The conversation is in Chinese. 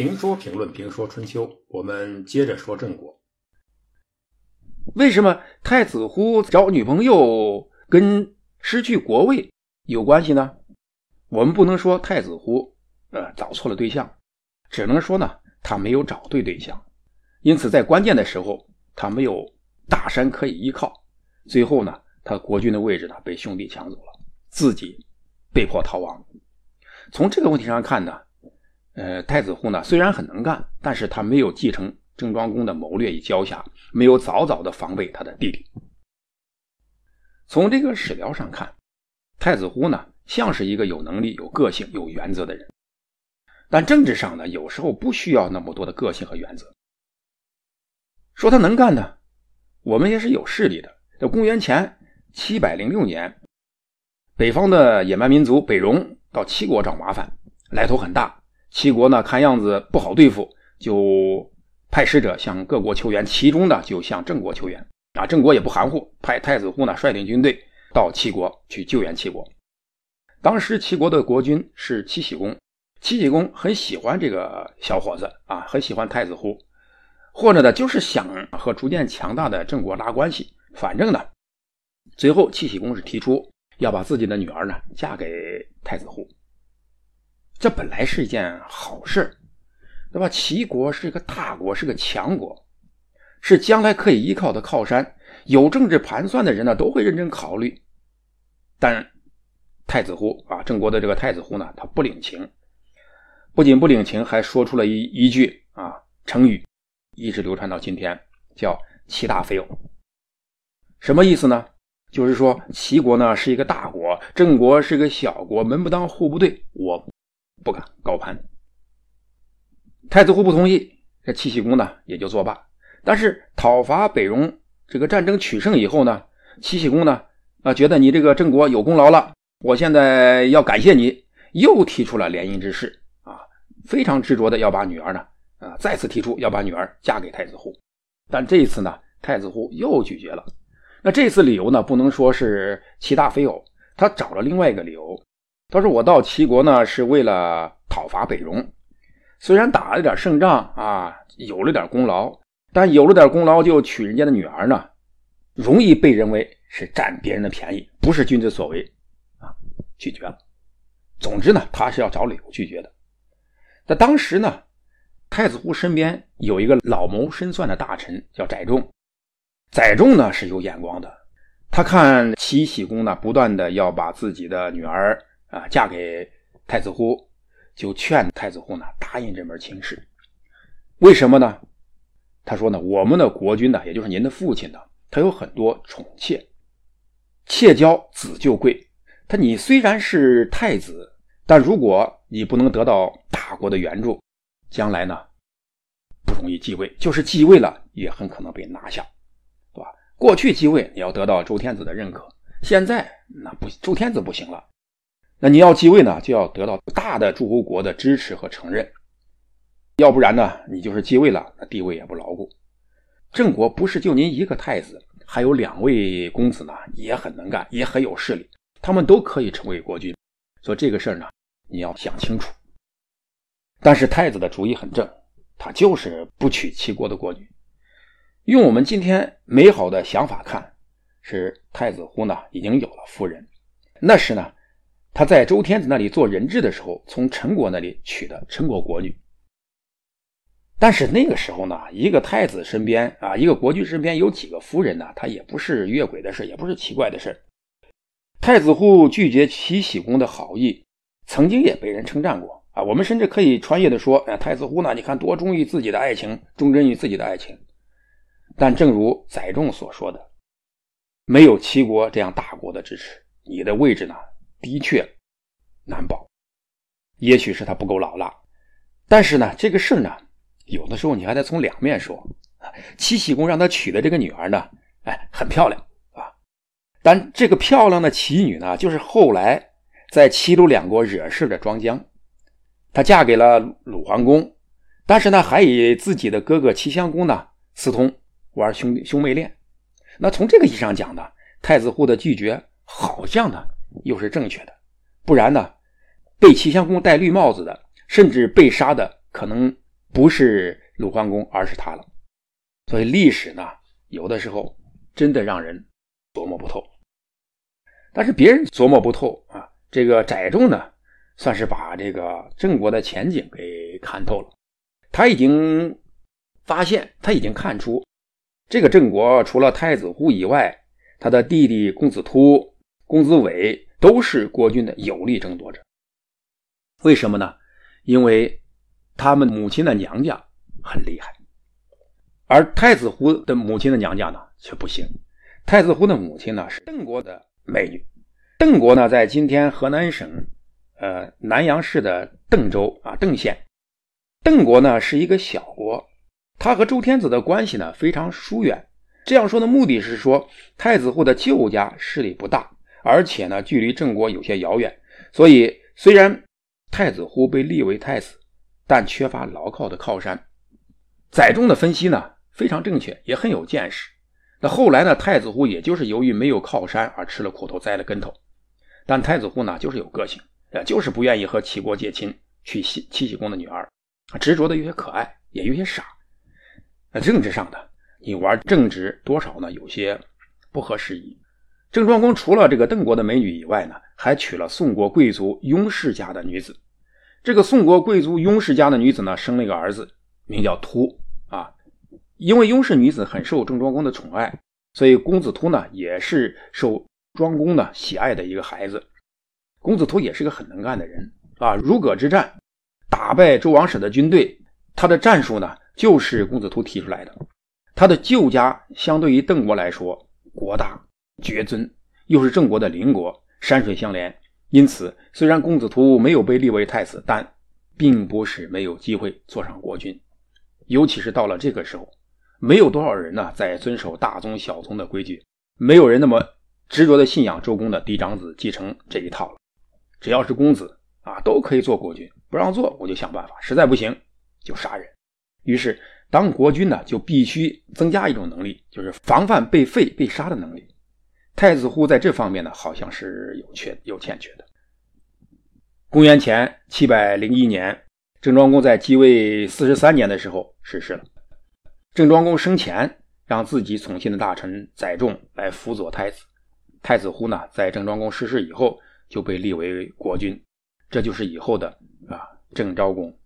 评说评论评说春秋，我们接着说郑国。为什么太子乎找女朋友跟失去国位有关系呢？我们不能说太子乎呃找错了对象，只能说呢他没有找对对象，因此在关键的时候他没有大山可以依靠，最后呢他国君的位置呢被兄弟抢走了，自己被迫逃亡。从这个问题上看呢。呃，太子户呢虽然很能干，但是他没有继承郑庄公的谋略与交下，没有早早的防备他的弟弟。从这个史料上看，太子户呢像是一个有能力、有个性、有原则的人，但政治上呢有时候不需要那么多的个性和原则。说他能干呢，我们也是有势力的。在公元前七百零六年，北方的野蛮民族北戎到齐国找麻烦，来头很大。齐国呢，看样子不好对付，就派使者向各国求援，其中呢就向郑国求援。啊，郑国也不含糊，派太子乎呢率领军队到齐国去救援齐国。当时齐国的国君是齐僖公，齐僖公很喜欢这个小伙子啊，很喜欢太子乎，或者呢就是想和逐渐强大的郑国拉关系。反正呢，最后齐喜公是提出要把自己的女儿呢嫁给太子乎。这本来是一件好事对吧？齐国是一个大国，是个强国，是将来可以依靠的靠山。有政治盘算的人呢，都会认真考虑。但太子乎啊，郑国的这个太子乎呢，他不领情，不仅不领情，还说出了一一句啊成语，一直流传到今天，叫“齐大非偶”。什么意思呢？就是说齐国呢是一个大国，郑国是个小国，门不当户不对，我。不敢高攀，太子乎不同意，这齐僖公呢也就作罢。但是讨伐北戎这个战争取胜以后呢，齐僖公呢啊觉得你这个郑国有功劳了，我现在要感谢你，又提出了联姻之事啊，非常执着的要把女儿呢啊再次提出要把女儿嫁给太子乎，但这一次呢太子乎又拒绝了。那这次理由呢不能说是齐大非偶，他找了另外一个理由。他说：“我到齐国呢，是为了讨伐北戎。虽然打了点胜仗啊，有了点功劳，但有了点功劳就娶人家的女儿呢，容易被认为是占别人的便宜，不是君子所为啊。”拒绝了。总之呢，他是要找理由拒绝的。在当时呢，太子乎身边有一个老谋深算的大臣，叫载仲。载仲呢是有眼光的，他看齐僖公呢不断的要把自己的女儿。啊，嫁给太子乎，就劝太子乎呢答应这门亲事。为什么呢？他说呢，我们的国君呢，也就是您的父亲呢，他有很多宠妾，妾娇子就贵。他你虽然是太子，但如果你不能得到大国的援助，将来呢不容易继位。就是继位了，也很可能被拿下，对吧？过去继位你要得到周天子的认可，现在那不周天子不行了。那你要继位呢，就要得到大的诸侯国的支持和承认，要不然呢，你就是继位了，那地位也不牢固。郑国不是就您一个太子，还有两位公子呢，也很能干，也很有势力，他们都可以成为国君。所以这个事儿呢，你要想清楚。但是太子的主意很正，他就是不娶齐国的国君。用我们今天美好的想法看，是太子乎呢已经有了夫人，那时呢。他在周天子那里做人质的时候，从陈国那里娶的陈国国女。但是那个时候呢，一个太子身边啊，一个国君身边有几个夫人呢？他也不是越轨的事，也不是奇怪的事。太子户拒绝齐僖公的好意，曾经也被人称赞过啊。我们甚至可以穿越的说，哎，太子户呢，你看多忠于自己的爱情，忠贞于自己的爱情。但正如载仲所说的，没有齐国这样大国的支持，你的位置呢？的确难保，也许是他不够老辣，但是呢，这个事呢，有的时候你还得从两面说。齐僖公让他娶的这个女儿呢，哎，很漂亮啊。但这个漂亮的齐女呢，就是后来在齐鲁两国惹事的庄姜，她嫁给了鲁桓公，但是呢，还与自己的哥哥齐襄公呢私通，玩兄兄妹恋。那从这个意义上讲呢，太子户的拒绝好像呢。又是正确的，不然呢，被齐襄公戴绿帽子的，甚至被杀的，可能不是鲁桓公，而是他了。所以历史呢，有的时候真的让人琢磨不透。但是别人琢磨不透啊，这个载重呢，算是把这个郑国的前景给看透了。他已经发现，他已经看出，这个郑国除了太子乎以外，他的弟弟公子突、公子伟都是国君的有力争夺者。为什么呢？因为他们母亲的娘家很厉害，而太子乎的母亲的娘家呢却不行。太子乎的母亲呢是邓国的美女，邓国呢在今天河南省呃南阳市的邓州啊邓县。邓国呢是一个小国，他和周天子的关系呢非常疏远。这样说的目的是说，太子乎的舅家势力不大，而且呢距离郑国有些遥远，所以虽然。太子乎被立为太子，但缺乏牢靠的靠山。载重的分析呢非常正确，也很有见识。那后来呢，太子乎也就是由于没有靠山而吃了苦头，栽了跟头。但太子乎呢就是有个性，呃，就是不愿意和齐国结亲，娶西齐僖公的女儿，执着的有些可爱，也有些傻。那政治上的，你玩政治多少呢有些不合时宜。郑庄公除了这个邓国的美女以外呢，还娶了宋国贵族雍氏家的女子。这个宋国贵族雍氏家的女子呢，生了一个儿子，名叫突啊。因为雍氏女子很受郑庄公的宠爱，所以公子突呢也是受庄公呢喜爱的一个孩子。公子突也是个很能干的人啊。如葛之战打败周王室的军队，他的战术呢就是公子突提出来的。他的旧家相对于邓国来说，国大。绝尊，又是郑国的邻国，山水相连，因此虽然公子突没有被立为太子，但并不是没有机会坐上国君。尤其是到了这个时候，没有多少人呢在遵守大宗小宗的规矩，没有人那么执着的信仰周公的嫡长子继承这一套了。只要是公子啊，都可以做国君，不让做我就想办法，实在不行就杀人。于是当国君呢，就必须增加一种能力，就是防范被废被杀的能力。太子乎在这方面呢，好像是有缺有欠缺的。公元前七百零一年，郑庄公在继位四十三年的时候逝世了。郑庄公生前让自己宠信的大臣载重来辅佐太子。太子乎呢，在郑庄公逝世以后就被立为国君，这就是以后的啊郑昭公。